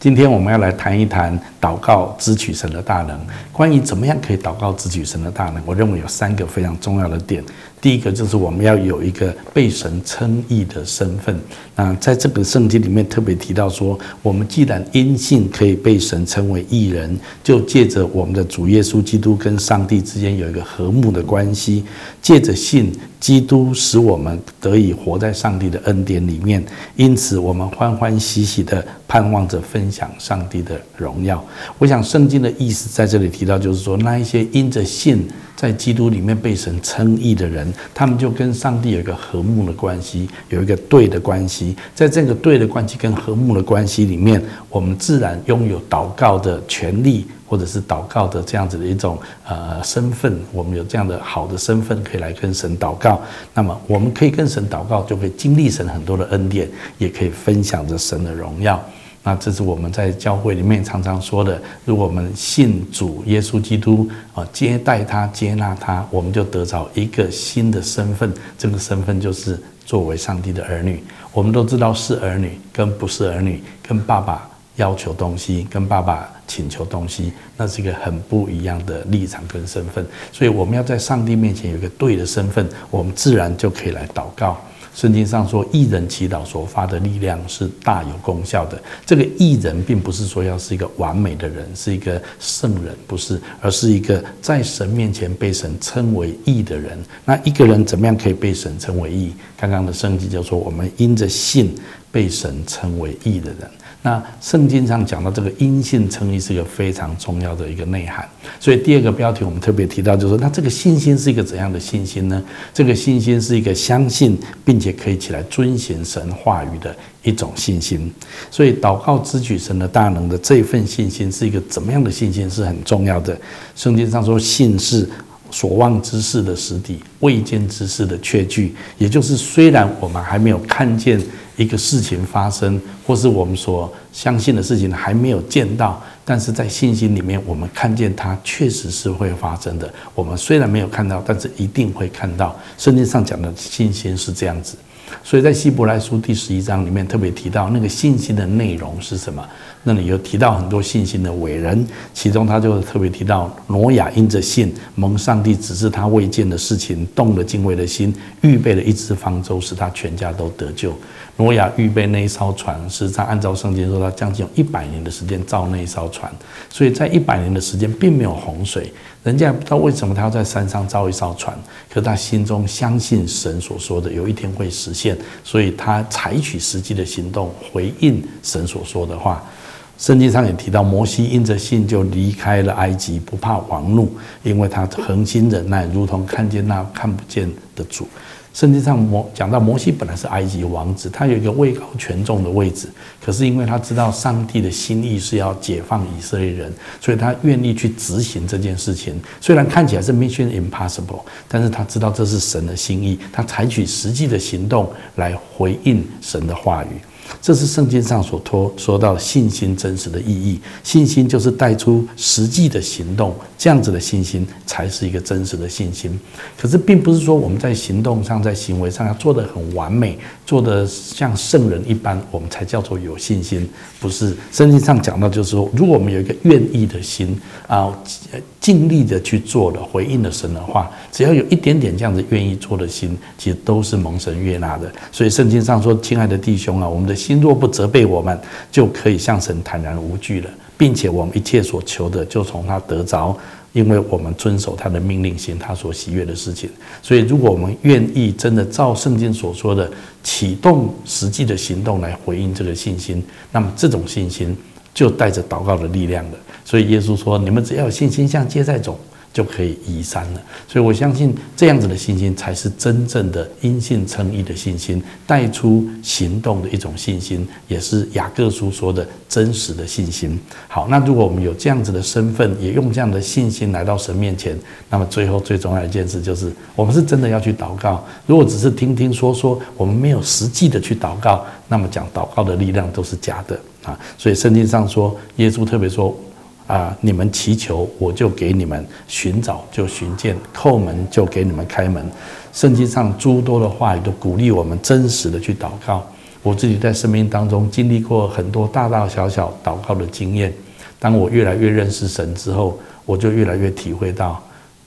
今天我们要来谈一谈祷告支取神的大能。关于怎么样可以祷告支取神的大能，我认为有三个非常重要的点。第一个就是我们要有一个被神称义的身份。那在这个圣经里面特别提到说，我们既然因信可以被神称为义人，就借着我们的主耶稣基督跟上帝之间有一个和睦的关系，借着信。基督使我们得以活在上帝的恩典里面，因此我们欢欢喜喜的盼望着分享上帝的荣耀。我想圣经的意思在这里提到，就是说那一些因着信在基督里面被神称义的人，他们就跟上帝有一个和睦的关系，有一个对的关系。在这个对的关系跟和睦的关系里面，我们自然拥有祷告的权利。或者是祷告的这样子的一种呃身份，我们有这样的好的身份可以来跟神祷告。那么我们可以跟神祷告，就可以经历神很多的恩典，也可以分享着神的荣耀。那这是我们在教会里面常常说的：，如果我们信主耶稣基督啊，接待他、接纳他，我们就得着一个新的身份。这个身份就是作为上帝的儿女。我们都知道是儿女跟不是儿女，跟爸爸要求东西，跟爸爸。请求东西，那是一个很不一样的立场跟身份，所以我们要在上帝面前有一个对的身份，我们自然就可以来祷告。圣经上说，一人祈祷所发的力量是大有功效的。这个一人，并不是说要是一个完美的人，是一个圣人，不是，而是一个在神面前被神称为义的人。那一个人怎么样可以被神称为义？刚刚的圣经就说，我们因着信被神称为义的人。那圣经上讲到这个因信称义是一个非常重要的一个内涵，所以第二个标题我们特别提到，就是说，那这个信心是一个怎样的信心呢？这个信心是一个相信并且可以起来遵循神话语的一种信心。所以祷告支取神的大能的这份信心是一个怎么样的信心是很重要的。圣经上说，信是所望之事的实底，未见之事的确据，也就是虽然我们还没有看见。一个事情发生，或是我们所相信的事情还没有见到，但是在信心里面，我们看见它确实是会发生的。我们虽然没有看到，但是一定会看到。圣经上讲的信心是这样子，所以在希伯来书第十一章里面特别提到那个信心的内容是什么？那里有提到很多信心的伟人，其中他就特别提到挪亚因着信蒙上帝指示他未见的事情，动了敬畏的心，预备了一只方舟，使他全家都得救。挪亚预备那一艘船，实际上按照圣经说，他将近有一百年的时间造那一艘船，所以在一百年的时间并没有洪水。人家也不知道为什么他要在山上造一艘船，可他心中相信神所说的有一天会实现，所以他采取实际的行动回应神所说的话。圣经上也提到，摩西因着信就离开了埃及，不怕王怒，因为他恒心忍耐，如同看见那看不见的主。圣经上摩讲到摩西本来是埃及王子，他有一个位高权重的位置，可是因为他知道上帝的心意是要解放以色列人，所以他愿意去执行这件事情。虽然看起来是 mission impossible，但是他知道这是神的心意，他采取实际的行动来回应神的话语。这是圣经上所托说到信心真实的意义。信心就是带出实际的行动，这样子的信心才是一个真实的信心。可是，并不是说我们在行动上、在行为上要做得很完美，做得像圣人一般，我们才叫做有信心。不是，圣经上讲到，就是说，如果我们有一个愿意的心啊，尽力的去做了，回应了神的话，只要有一点点这样子愿意做的心，其实都是蒙神悦纳的。所以，圣经上说：“亲爱的弟兄啊，我们的。”心若不责备我们，就可以向神坦然无惧了，并且我们一切所求的就从他得着，因为我们遵守他的命令，行他所喜悦的事情。所以，如果我们愿意真的照圣经所说的启动实际的行动来回应这个信心，那么这种信心就带着祷告的力量了。所以，耶稣说：“你们只要有信心，像芥菜种。”就可以移山了，所以我相信这样子的信心才是真正的因信称义的信心，带出行动的一种信心，也是雅各书说的真实的信心。好，那如果我们有这样子的身份，也用这样的信心来到神面前，那么最后最重要一件事就是，我们是真的要去祷告。如果只是听听说说，我们没有实际的去祷告，那么讲祷告的力量都是假的啊。所以圣经上说，耶稣特别说。啊！你们祈求，我就给你们；寻找就寻见，叩门就给你们开门。圣经上诸多的话语都鼓励我们真实的去祷告。我自己在生命当中经历过很多大大小小祷告的经验。当我越来越认识神之后，我就越来越体会到。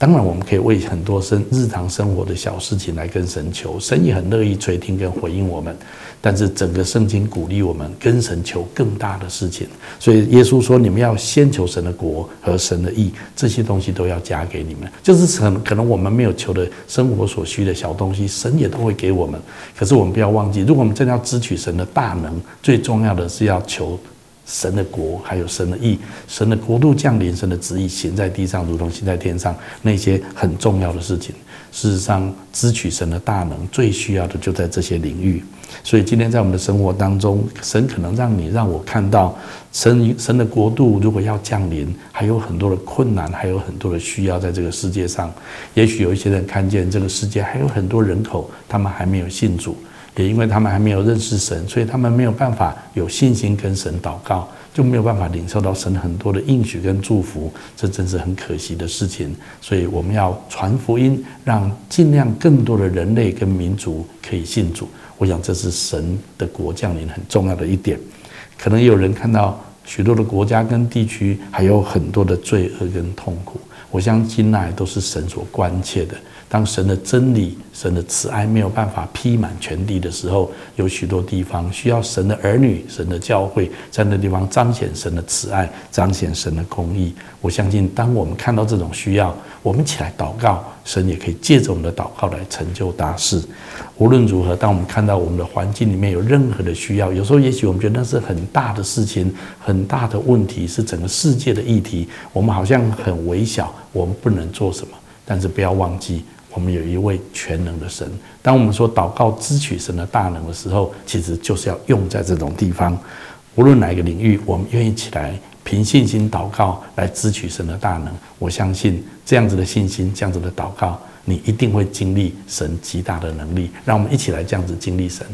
当然，我们可以为很多生日常生活的小事情来跟神求，神也很乐意垂听跟回应我们。但是整个圣经鼓励我们跟神求更大的事情，所以耶稣说：“你们要先求神的国和神的义，这些东西都要加给你们。”就是可可能我们没有求的生活所需的小东西，神也都会给我们。可是我们不要忘记，如果我们真的要支取神的大能，最重要的是要求。神的国，还有神的意，神的国度降临，神的旨意行在地上，如同行在天上。那些很重要的事情，事实上，支取神的大能，最需要的就在这些领域。所以，今天在我们的生活当中，神可能让你让我看到，神神的国度如果要降临，还有很多的困难，还有很多的需要在这个世界上。也许有一些人看见这个世界还有很多人口，他们还没有信主。也因为他们还没有认识神，所以他们没有办法有信心跟神祷告，就没有办法领受到神很多的应许跟祝福。这真是很可惜的事情。所以我们要传福音，让尽量更多的人类跟民族可以信主。我想这是神的国降临很重要的一点。可能有人看到许多的国家跟地区还有很多的罪恶跟痛苦，我相信那都是神所关切的。当神的真理、神的慈爱没有办法披满全地的时候，有许多地方需要神的儿女、神的教会在那地方彰显神的慈爱、彰显神的公义。我相信，当我们看到这种需要，我们起来祷告，神也可以借着我们的祷告来成就大事。无论如何，当我们看到我们的环境里面有任何的需要，有时候也许我们觉得那是很大的事情、很大的问题，是整个世界的议题，我们好像很微小我们不能做什么。但是不要忘记。我们有一位全能的神。当我们说祷告支取神的大能的时候，其实就是要用在这种地方。无论哪一个领域，我们愿意起来凭信心祷告来支取神的大能。我相信这样子的信心，这样子的祷告，你一定会经历神极大的能力。让我们一起来这样子经历神。